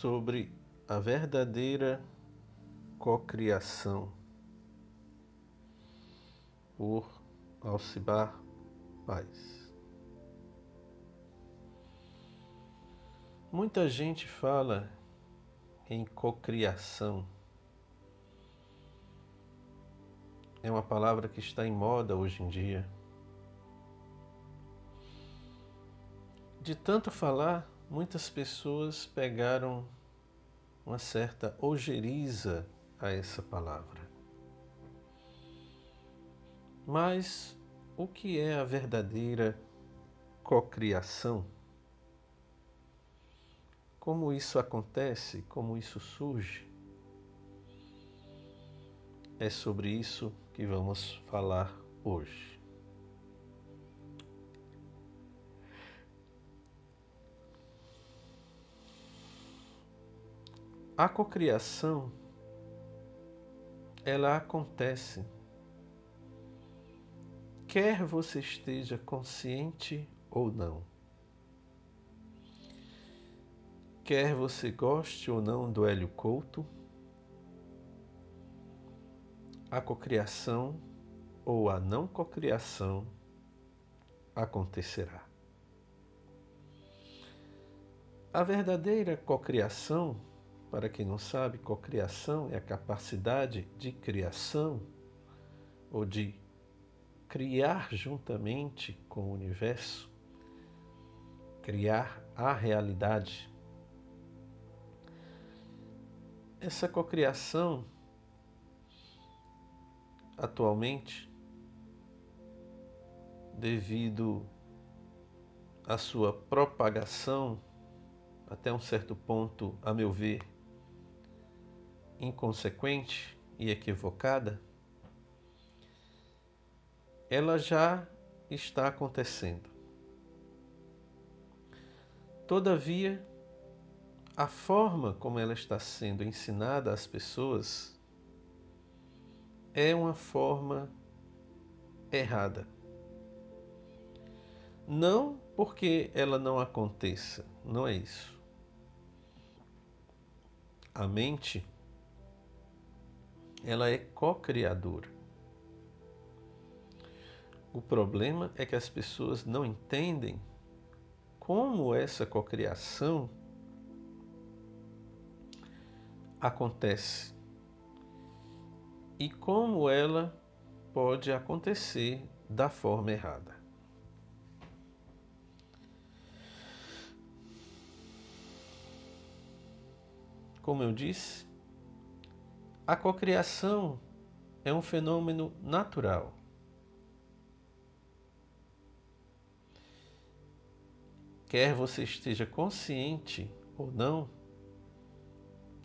sobre a verdadeira cocriação por Alcibar Paz. Muita gente fala em cocriação. É uma palavra que está em moda hoje em dia. De tanto falar, muitas pessoas pegaram uma certa ojeriza a essa palavra. Mas o que é a verdadeira cocriação? Como isso acontece? Como isso surge? É sobre isso que vamos falar hoje. A cocriação ela acontece quer você esteja consciente ou não. Quer você goste ou não do Hélio Couto, a cocriação ou a não cocriação acontecerá. A verdadeira cocriação para quem não sabe, cocriação é a capacidade de criação ou de criar juntamente com o universo, criar a realidade. Essa cocriação atualmente devido à sua propagação até um certo ponto, a meu ver, inconsequente e equivocada, ela já está acontecendo. Todavia, a forma como ela está sendo ensinada às pessoas é uma forma errada. Não porque ela não aconteça, não é isso. A mente ela é co-criadora. O problema é que as pessoas não entendem como essa cocriação acontece e como ela pode acontecer da forma errada. Como eu disse, a cocriação é um fenômeno natural. Quer você esteja consciente ou não,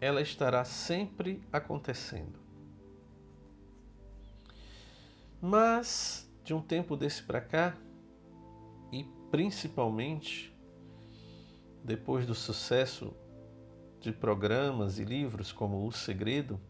ela estará sempre acontecendo. Mas, de um tempo desse para cá, e principalmente depois do sucesso de programas e livros como O Segredo,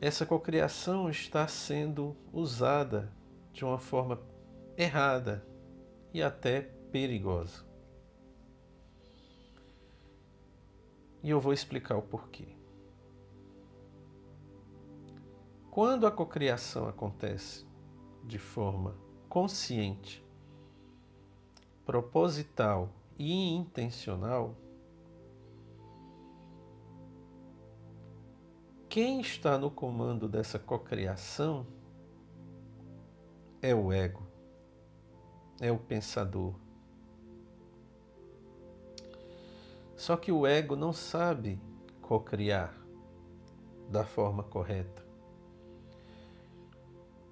essa cocriação está sendo usada de uma forma errada e até perigosa. E eu vou explicar o porquê. Quando a cocriação acontece de forma consciente, proposital e intencional, Quem está no comando dessa cocriação é o ego, é o pensador. Só que o ego não sabe cocriar da forma correta.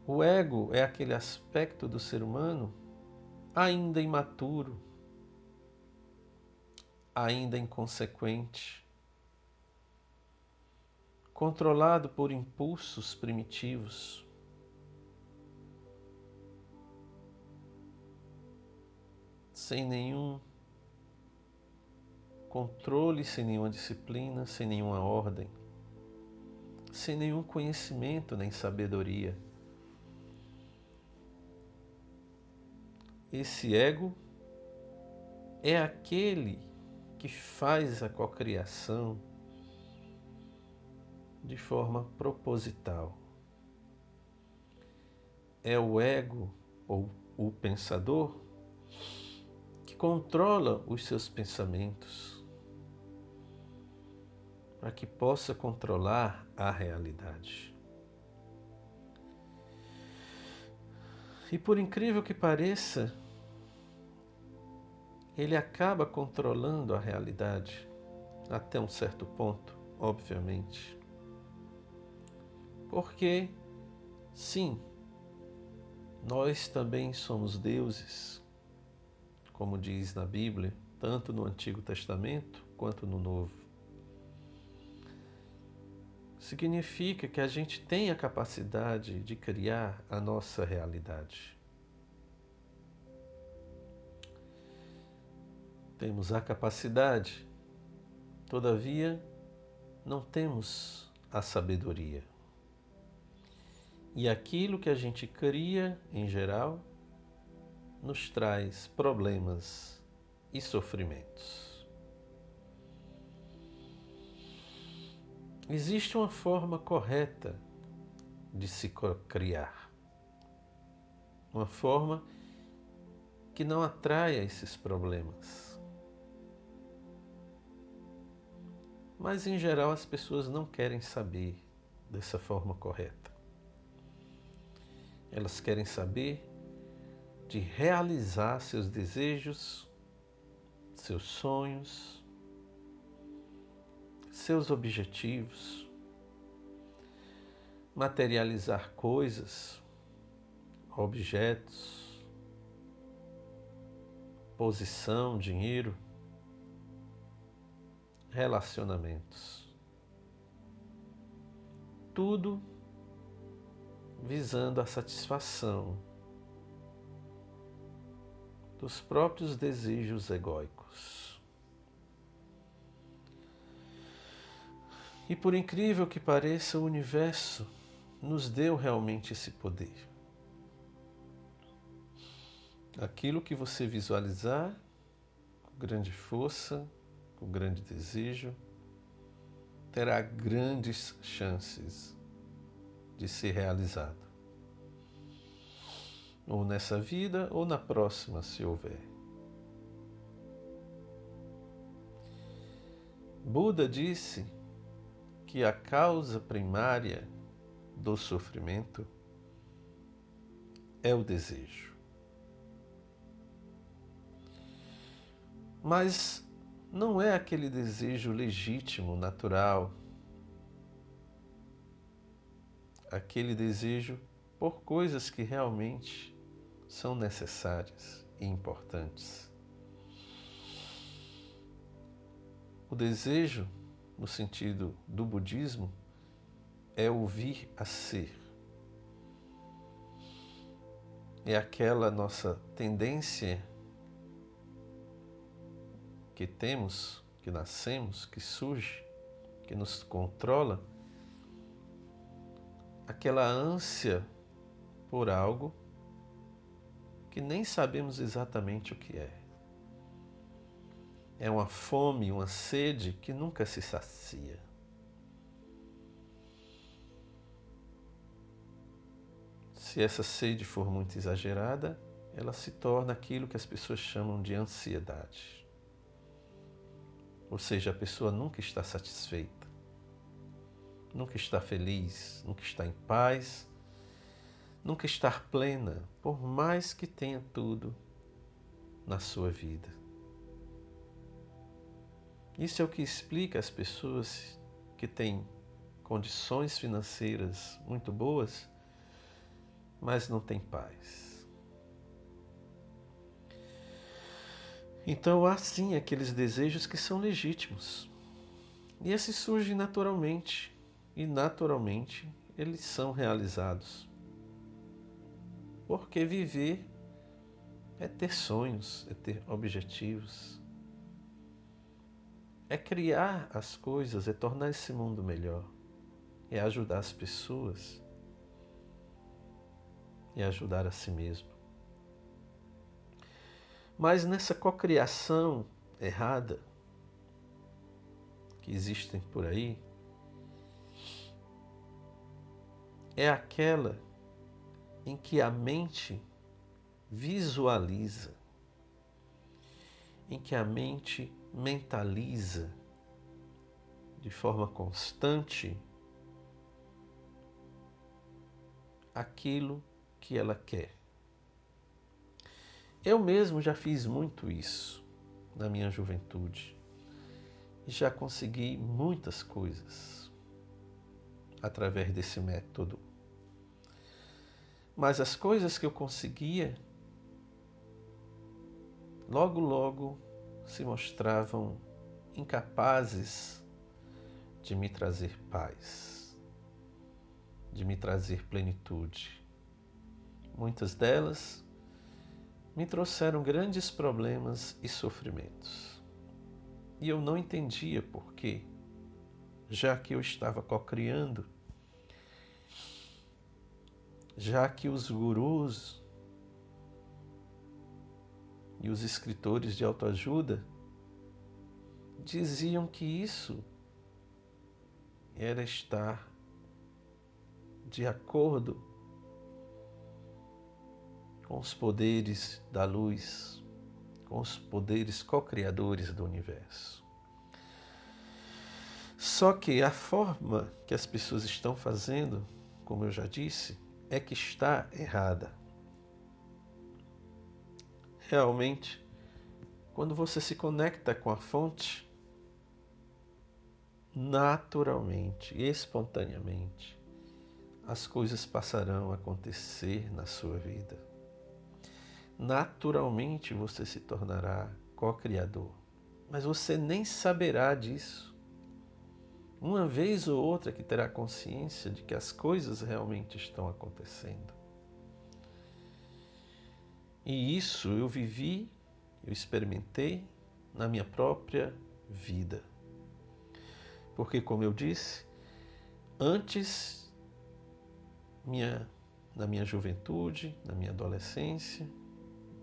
O ego é aquele aspecto do ser humano ainda imaturo, ainda inconsequente, controlado por impulsos primitivos. Sem nenhum controle, sem nenhuma disciplina, sem nenhuma ordem, sem nenhum conhecimento nem sabedoria. Esse ego é aquele que faz a cocriação de forma proposital. É o ego ou o pensador que controla os seus pensamentos para que possa controlar a realidade. E por incrível que pareça, ele acaba controlando a realidade até um certo ponto, obviamente. Porque, sim, nós também somos deuses, como diz na Bíblia, tanto no Antigo Testamento quanto no Novo. Significa que a gente tem a capacidade de criar a nossa realidade. Temos a capacidade, todavia, não temos a sabedoria. E aquilo que a gente cria, em geral, nos traz problemas e sofrimentos. Existe uma forma correta de se criar. Uma forma que não atraia esses problemas. Mas em geral as pessoas não querem saber dessa forma correta. Elas querem saber de realizar seus desejos, seus sonhos, seus objetivos, materializar coisas, objetos, posição, dinheiro, relacionamentos. Tudo visando a satisfação dos próprios desejos egóicos. E por incrível que pareça, o universo nos deu realmente esse poder. Aquilo que você visualizar com grande força, com grande desejo, terá grandes chances de ser realizado. Ou nessa vida ou na próxima, se houver. Buda disse que a causa primária do sofrimento é o desejo. Mas não é aquele desejo legítimo, natural, aquele desejo por coisas que realmente são necessárias e importantes. O desejo, no sentido do budismo, é o vir a ser. É aquela nossa tendência que temos, que nascemos, que surge, que nos controla aquela ânsia por algo que nem sabemos exatamente o que é. É uma fome, uma sede que nunca se sacia. Se essa sede for muito exagerada, ela se torna aquilo que as pessoas chamam de ansiedade. Ou seja, a pessoa nunca está satisfeita nunca está feliz, nunca está em paz, nunca estar plena, por mais que tenha tudo na sua vida. Isso é o que explica as pessoas que têm condições financeiras muito boas, mas não têm paz. Então há sim aqueles desejos que são legítimos. E esses surgem naturalmente e naturalmente eles são realizados. Porque viver é ter sonhos, é ter objetivos, é criar as coisas, é tornar esse mundo melhor, é ajudar as pessoas e é ajudar a si mesmo. Mas nessa cocriação errada que existem por aí, é aquela em que a mente visualiza, em que a mente mentaliza de forma constante aquilo que ela quer. Eu mesmo já fiz muito isso na minha juventude e já consegui muitas coisas através desse método. Mas as coisas que eu conseguia, logo, logo se mostravam incapazes de me trazer paz, de me trazer plenitude. Muitas delas me trouxeram grandes problemas e sofrimentos. E eu não entendia por quê, já que eu estava cocriando, já que os gurus e os escritores de autoajuda diziam que isso era estar de acordo com os poderes da luz, com os poderes co-criadores do universo. Só que a forma que as pessoas estão fazendo, como eu já disse, é que está errada. Realmente, quando você se conecta com a fonte, naturalmente, espontaneamente, as coisas passarão a acontecer na sua vida naturalmente você se tornará co-criador. Mas você nem saberá disso. Uma vez ou outra que terá consciência de que as coisas realmente estão acontecendo. E isso eu vivi, eu experimentei na minha própria vida. Porque, como eu disse, antes, minha, na minha juventude, na minha adolescência,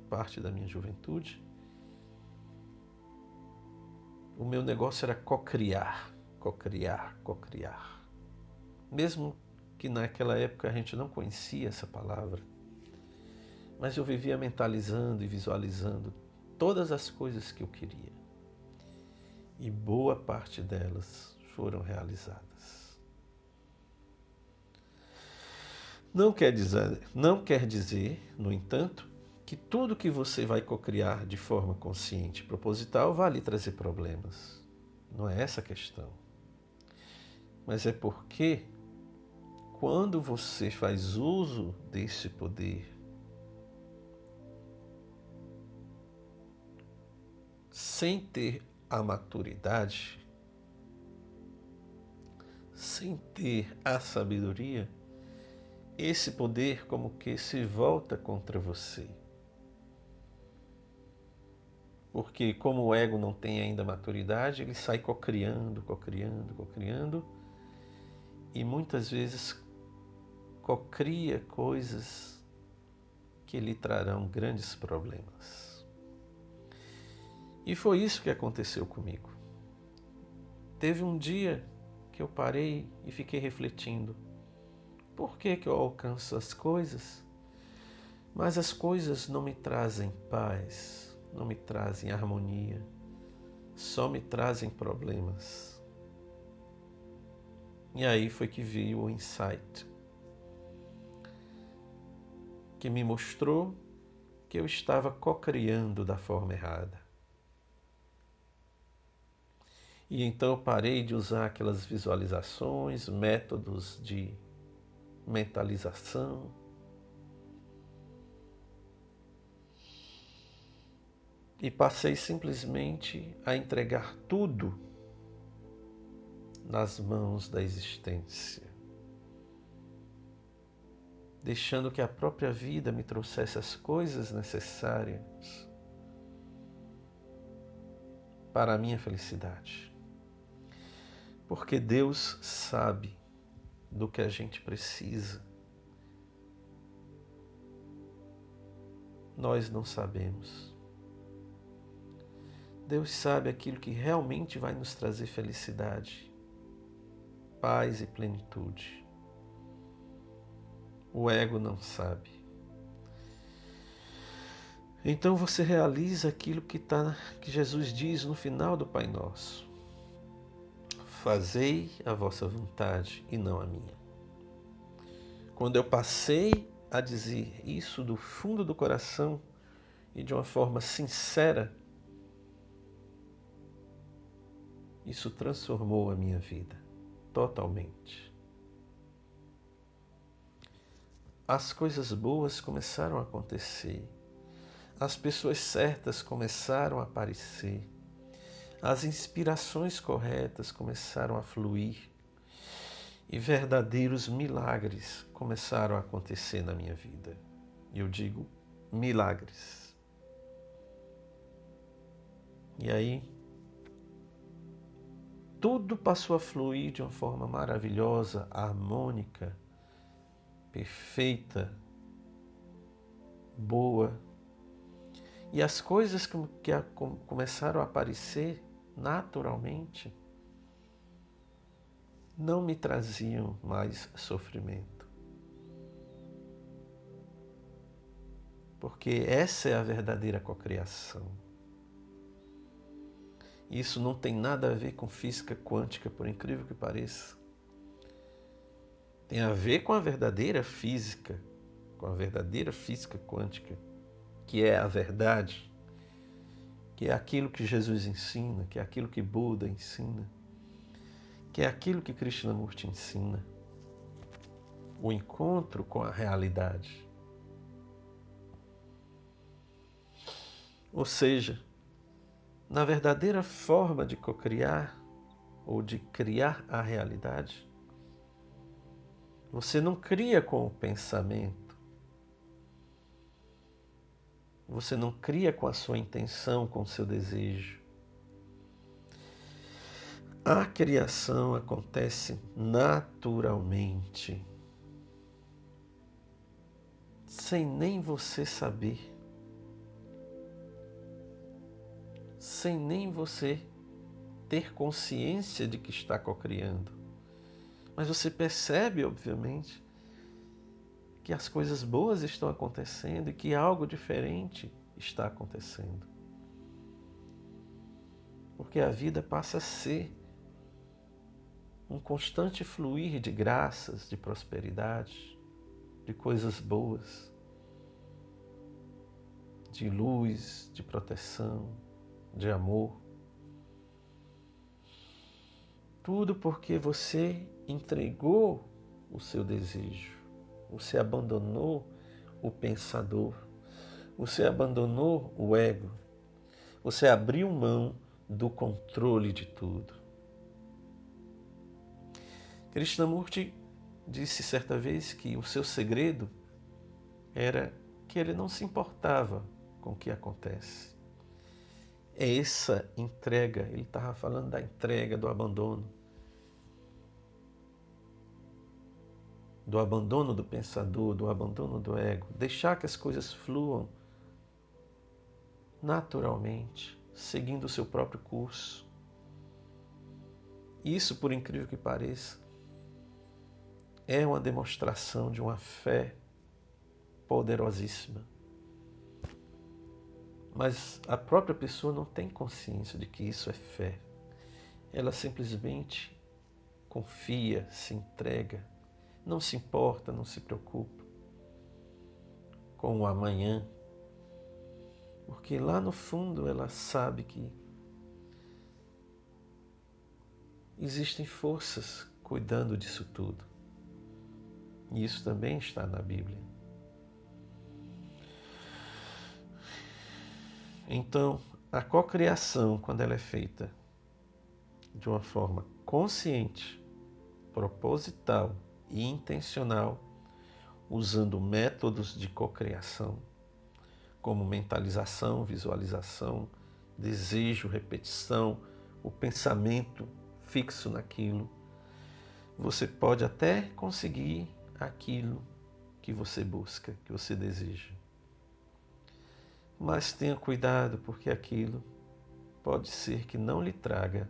parte da minha juventude. O meu negócio era cocriar, cocriar, cocriar. Mesmo que naquela época a gente não conhecia essa palavra, mas eu vivia mentalizando e visualizando todas as coisas que eu queria. E boa parte delas foram realizadas. Não quer dizer, não quer dizer, no entanto, que tudo que você vai cocriar de forma consciente e proposital vai lhe trazer problemas. Não é essa a questão. Mas é porque quando você faz uso desse poder, sem ter a maturidade, sem ter a sabedoria, esse poder como que se volta contra você. Porque como o ego não tem ainda maturidade, ele sai cocriando, cocriando, cocriando e muitas vezes cocria coisas que lhe trarão grandes problemas. E foi isso que aconteceu comigo. Teve um dia que eu parei e fiquei refletindo. Por que, que eu alcanço as coisas, mas as coisas não me trazem paz? não me trazem harmonia, só me trazem problemas. E aí foi que veio o insight, que me mostrou que eu estava co-criando da forma errada. E então eu parei de usar aquelas visualizações, métodos de mentalização, e passei simplesmente a entregar tudo nas mãos da existência, deixando que a própria vida me trouxesse as coisas necessárias para a minha felicidade. Porque Deus sabe do que a gente precisa. Nós não sabemos. Deus sabe aquilo que realmente vai nos trazer felicidade, paz e plenitude. O ego não sabe. Então você realiza aquilo que, tá, que Jesus diz no final do Pai Nosso. Fazei a vossa vontade e não a minha. Quando eu passei a dizer isso do fundo do coração e de uma forma sincera, isso transformou a minha vida totalmente. As coisas boas começaram a acontecer, as pessoas certas começaram a aparecer, as inspirações corretas começaram a fluir e verdadeiros milagres começaram a acontecer na minha vida. E eu digo milagres. E aí, tudo passou a fluir de uma forma maravilhosa, harmônica, perfeita, boa. E as coisas que, começaram a aparecer naturalmente não me traziam mais sofrimento. Porque essa é a verdadeira cocriação. Isso não tem nada a ver com física quântica, por incrível que pareça. Tem a ver com a verdadeira física, com a verdadeira física quântica, que é a verdade, que é aquilo que Jesus ensina, que é aquilo que Buda ensina que é aquilo que Krishnamurti ensina, o encontro com a realidade. Ou seja, na verdadeira forma de cocriar ou de criar a realidade, você não cria com o pensamento. Você não cria com a sua intenção, com o seu desejo. A criação acontece naturalmente, sem nem você saber, sem nem você ter consciência de que está cocriando. Mas você percebe, obviamente, que as coisas boas estão acontecendo e que algo diferente está acontecendo. Porque a vida passa a ser um constante fluir de graças, de prosperidade, de coisas boas, de luz, de proteção, de amor. Tudo porque você entregou o seu desejo, você abandonou o pensador, você abandonou o ego, você abriu mão do controle de tudo. Krishnamurti disse certa vez que o seu segredo era que ele não se importava com o que acontece. É essa entrega, ele estava falando da entrega, do abandono. Do abandono do pensador, do abandono do ego. Deixar que as coisas fluam naturalmente, seguindo o seu próprio curso. Isso, por incrível que pareça, é uma demonstração de uma fé poderosíssima. Mas a própria pessoa não tem consciência de que isso é fé. Ela simplesmente confia, se entrega, não se importa, não se preocupa com o amanhã. Porque lá no fundo ela sabe que existem forças cuidando disso tudo. E isso também está na Bíblia. Então, a cocriação, quando ela é feita de uma forma consciente, proposital e intencional, usando métodos de cocriação, como mentalização, visualização, desejo, repetição, o pensamento fixo naquilo, você pode até conseguir aquilo que você busca, que você deseja. Mas tenha cuidado, porque aquilo pode ser que não lhe traga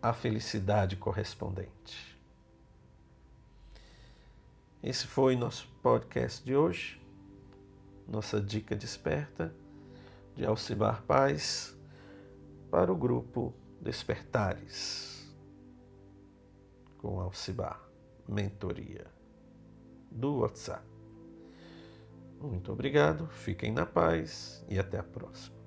a felicidade correspondente. Esse foi nosso podcast de hoje, nossa dica desperta de Alcibar Paz para o grupo Despertares com Alcibar Mentoria do WhatsApp. Muito obrigado, fiquem na paz e até a próxima.